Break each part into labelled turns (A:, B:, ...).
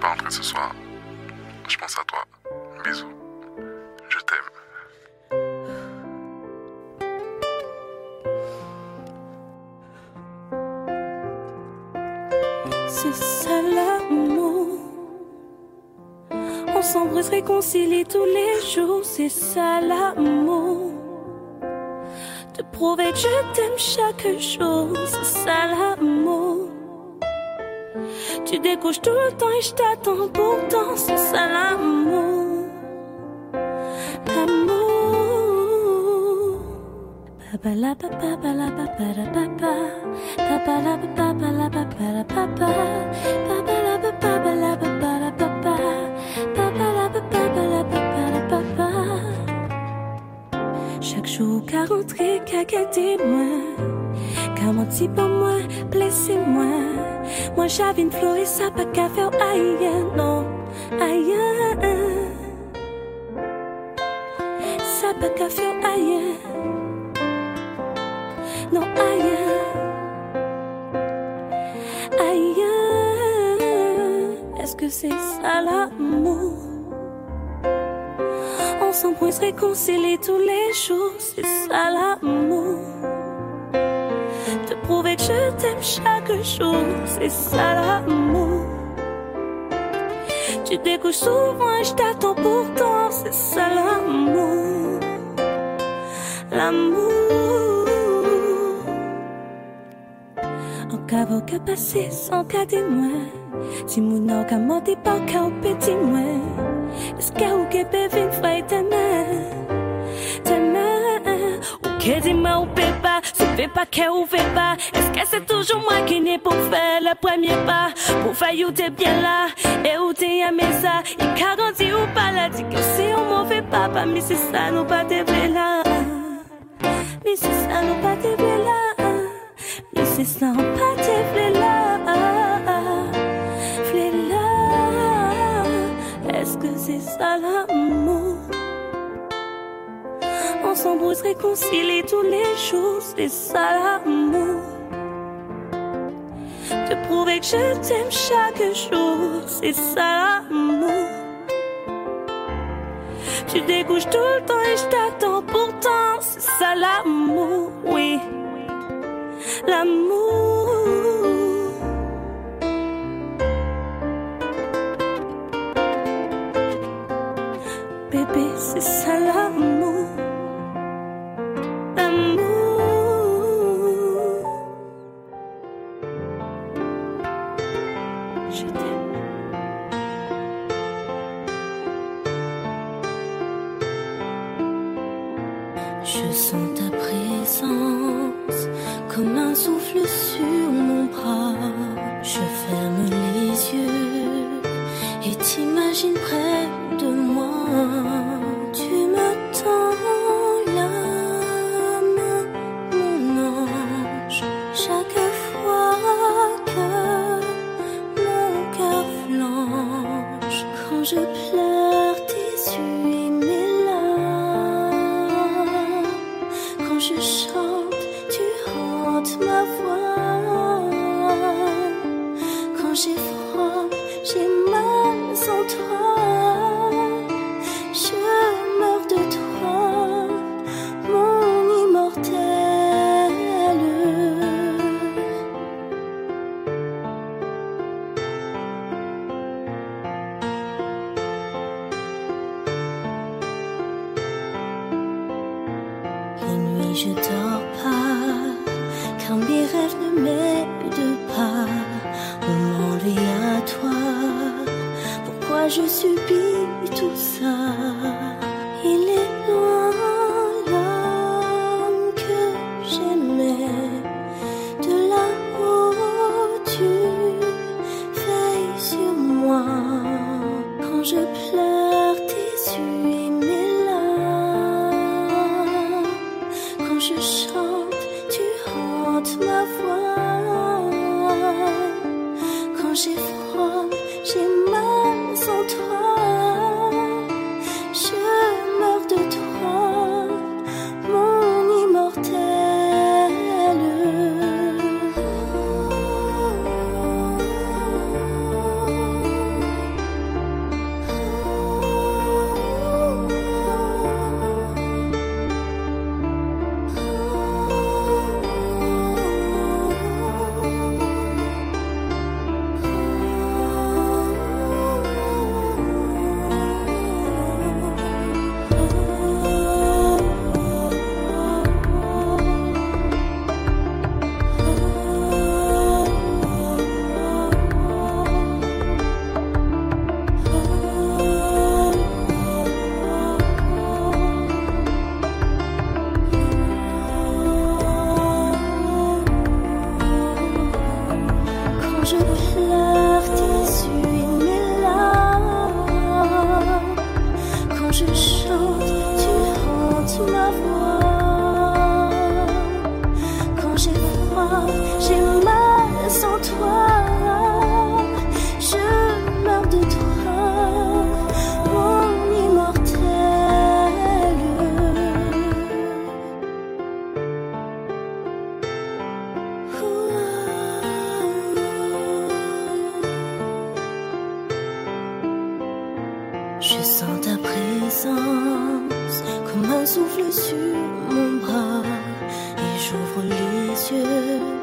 A: pas rentrer ce soir. Je pense à toi. Bisous. Je t'aime.
B: C'est ça l'amour. On s'embrasse, réconcilie tous les jours, c'est ça l'amour. Te prouver que je t'aime chaque jour, c'est ça l'amour. Tu découches tout le temps et je t'attends pourtant, c'est ça l'amour. L'amour. Papa la papa la papa la papa Papa la papa la papa la papa Papa la papa la papa la papa Papa la papa la papa la papa Chaque jour qu'à rentrer, qu'à quitter moi Qu'à mentir pour moi, blesser moi Moi j'avais une et ça pas qu'à faire aïe, non, aïe Ça pas qu'à faire aïe non ailleurs, ailleurs. Est-ce que c'est ça l'amour? On s'embrouille, se réconcilie tous les jours, c'est ça l'amour. Je t'aime chaque jour, c'est ça l'amour. Tu découches souvent et je t'attends pourtant, c'est ça l'amour. L'amour. En cavo ka passé sans cas témoin Si mon nom ka menti pas qu'au petit moi Est-ce qu'il ou peut vivre frère ta main main Ou que dis-moi ou peut pas Si fait pas ou fait pas Est-ce que c'est toujours moi qui n'est pour faire le premier pas? Pour faire où t'es bien là. Et où t'es aimé ça? Il garantit ou pas là Dit que on m'en fait pas Mais c'est ça nous pas t'es là. Mais c'est ça nous pas t'es là. Mais c'est sympathique, là, là. Est-ce que c'est ça l'amour? On s'embrouille, se réconcilie tous les jours, c'est ça l'amour. Te prouver que je t'aime chaque jour, c'est ça l'amour. Tu découches tout le temps et je t'attends pourtant, c'est ça l'amour, oui l'amour. Bébé, c'est ça l'amour. Je sens ta présence comme un souffle sur mon bras. Je ferme les yeux et t'imagines près de moi. souffle sur mon
C: bras et
B: j'ouvre les
D: yeux.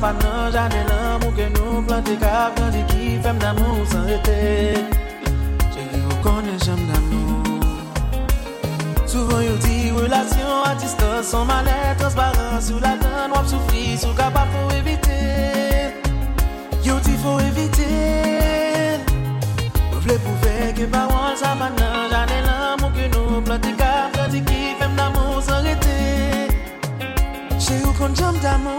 E: pa nan jane lan moun ke nou plante Kap nan di ki fem damou san rete Che li ou konen jem damou Souvan yo di relasyon a distan San manet transparent sou la dan Wap soufri sou kapap pou evite Yo di pou evite Mwen vle pou veke parol sa pa nan jane lan moun ke nou plante Kap nan di ki fem damou san rete Che ou konen jem damou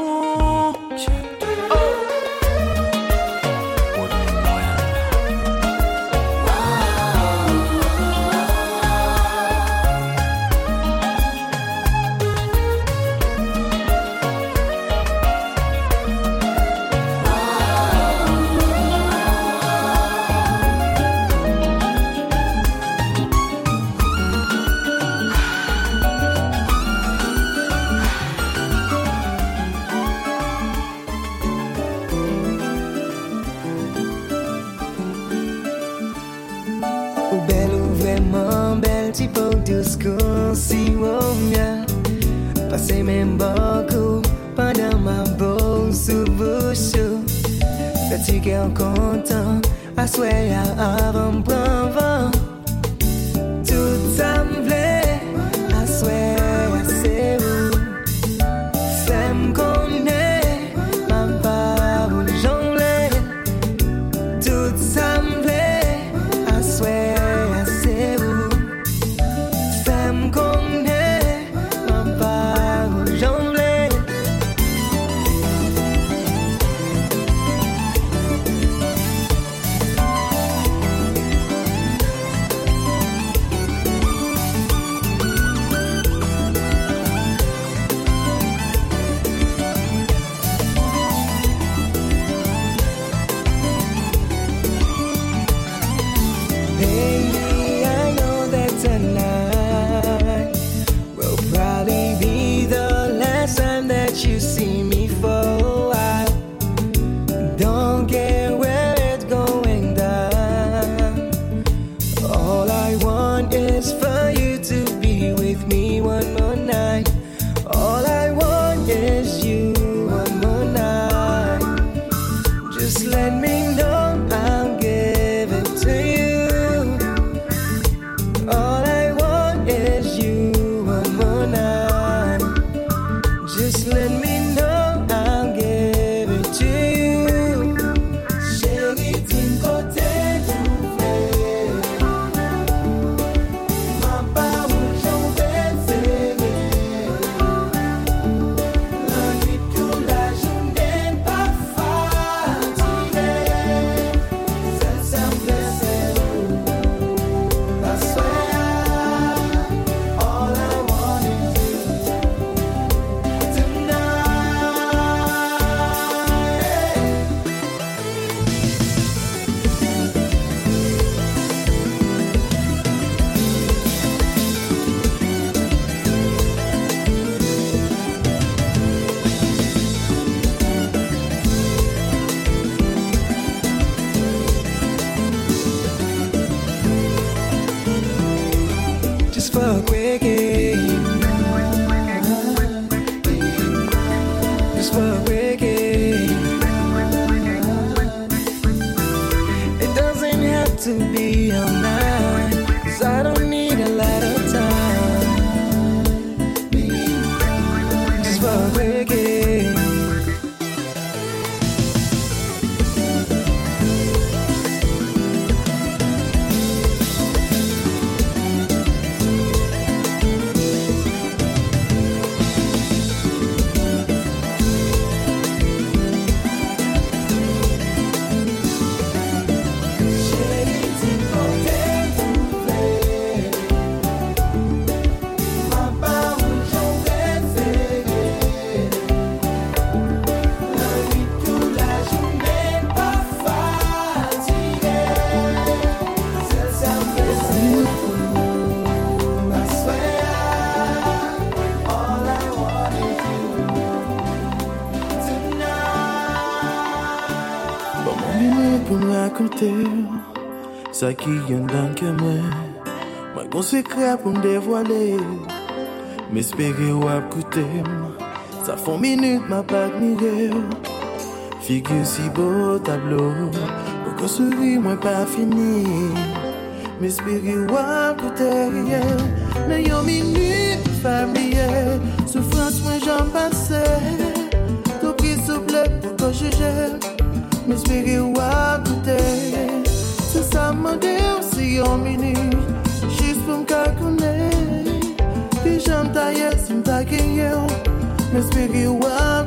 F: Sa ki yon dan kemen Mwen kon sekre pou m devwale M
G: espere wap koutem Sa fon minute ma pak mire Figye si bo tablo Pou kon suri mwen pa fini. M espere wap koutem Nan yon minute famye Soufrans mwen jan pase To ki souple pou kon juje. M espere wap koutem mande ou si yon mini Jist pou mka kone Di jan ta
D: yes, mta genye ou Mespiri wak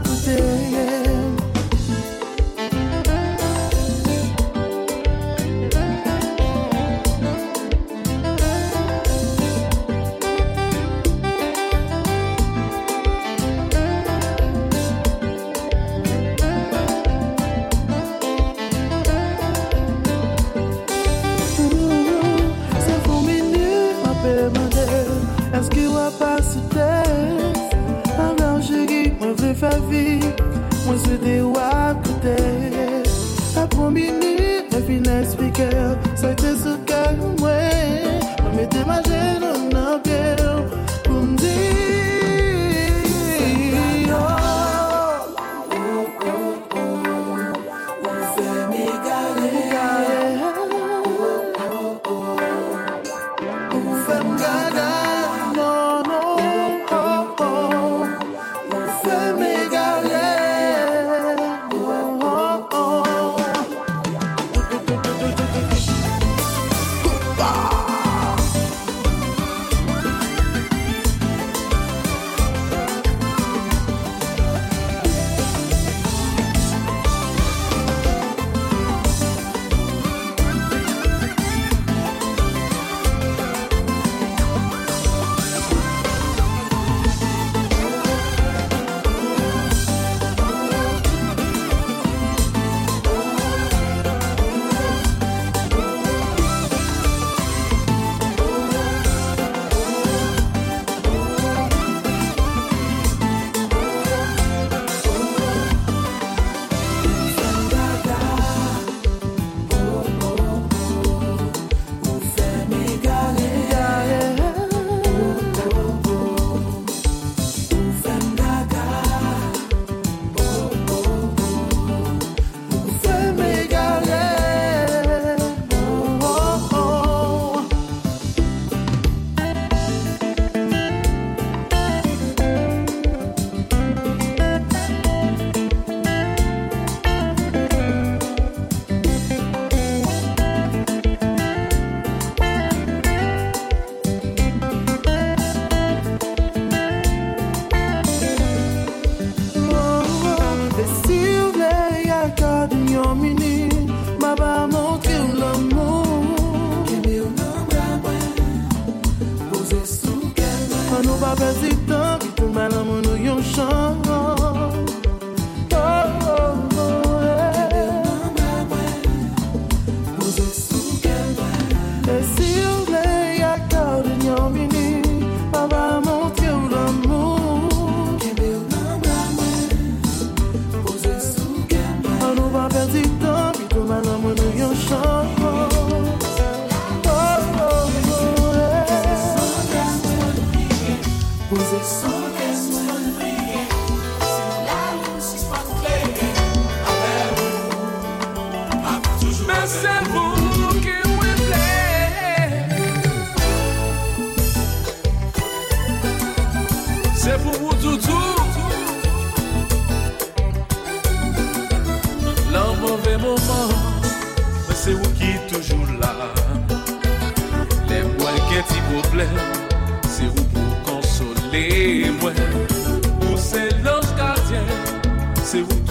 D: Se pou pou toutou. Lan mouve mouman Mwen se ou ki toujou la Le mwen ke ti problem Se
H: ou pou konsole mwen Ou se lanj gardien Se ou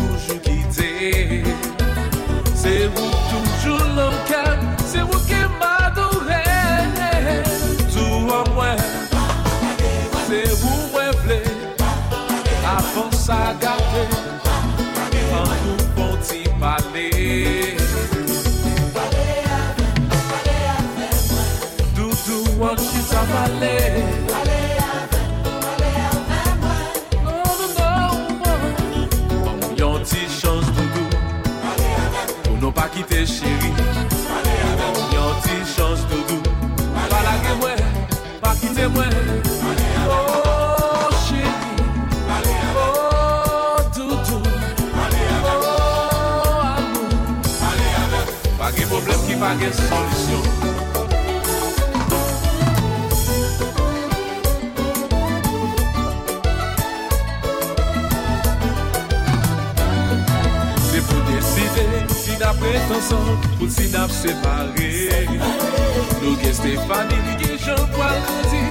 H: mwen. Oh chéri Oh toutou Oh amou Pake problem ki pake solisyon Pout si nap separe Nou gen Stefani, li gen Jean-Paul Andy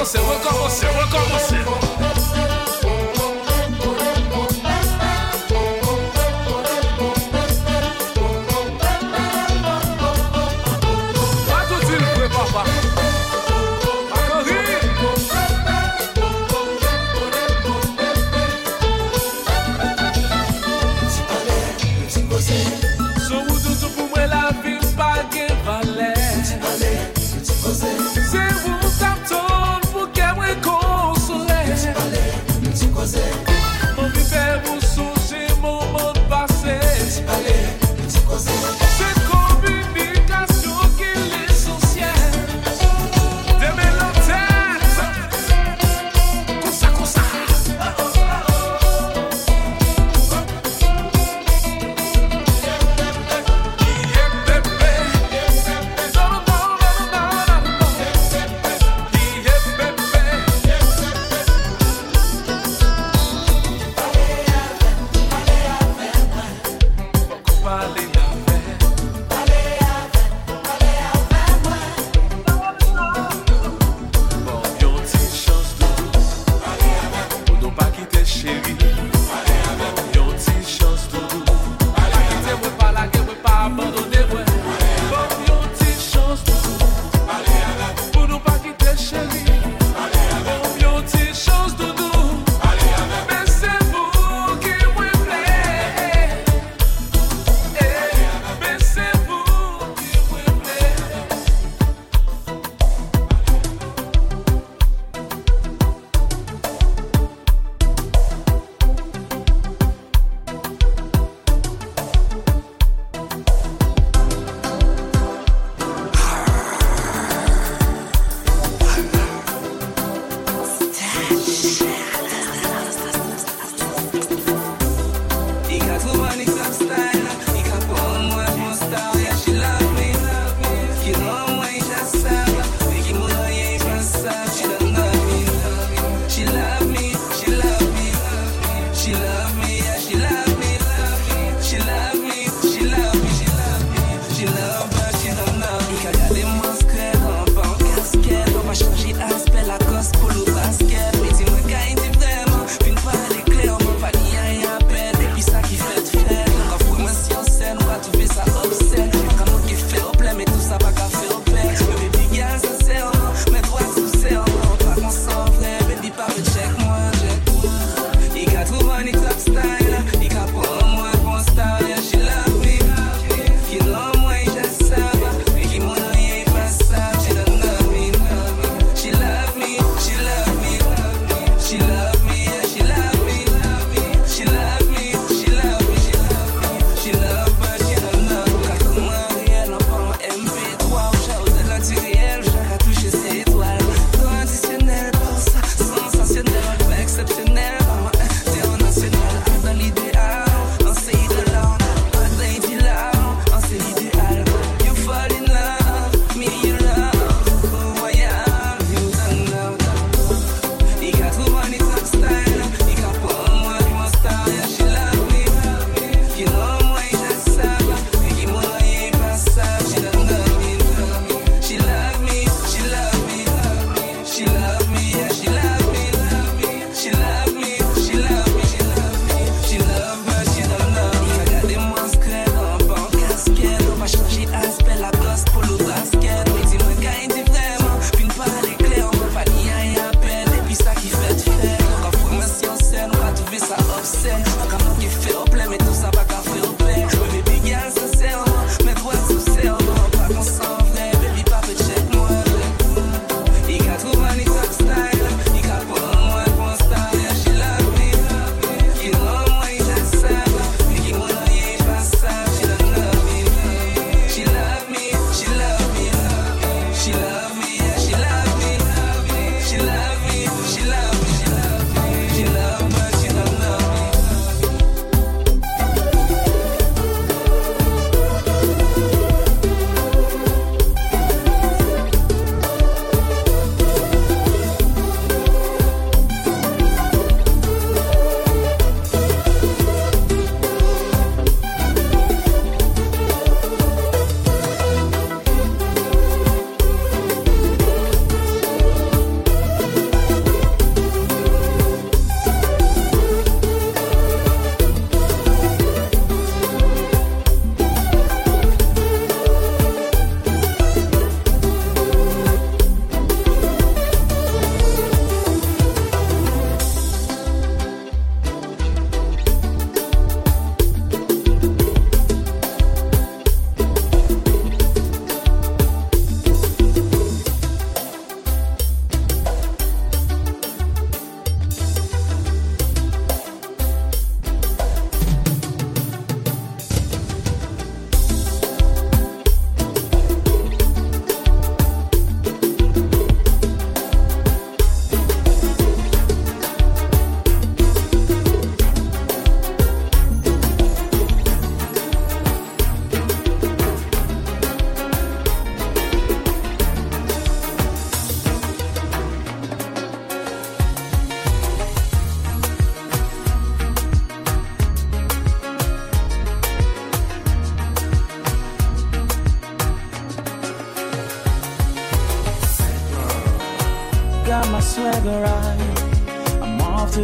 H: você, vou com você, vou
I: com você.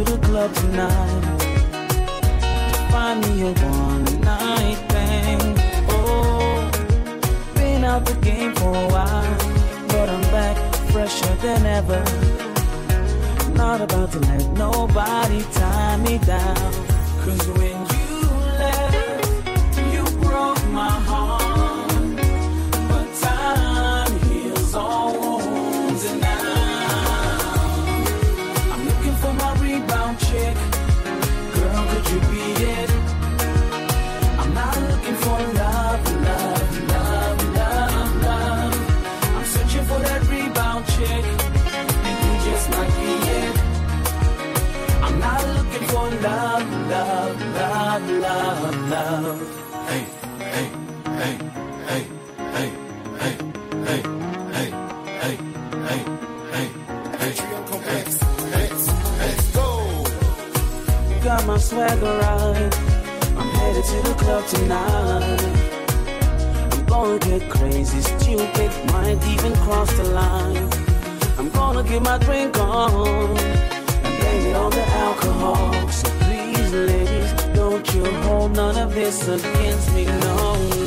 I: The club tonight. Find me a one night thing. Oh, been out the game for a while, but I'm back fresher than ever. Not about to let nobody tie me down. Cause when you swagger right. I'm headed to the club tonight. I'm gonna get crazy, stupid, might even cross the line. I'm gonna get my drink on and blame it on the alcohol. So please, ladies, don't you hold none of this against me, no,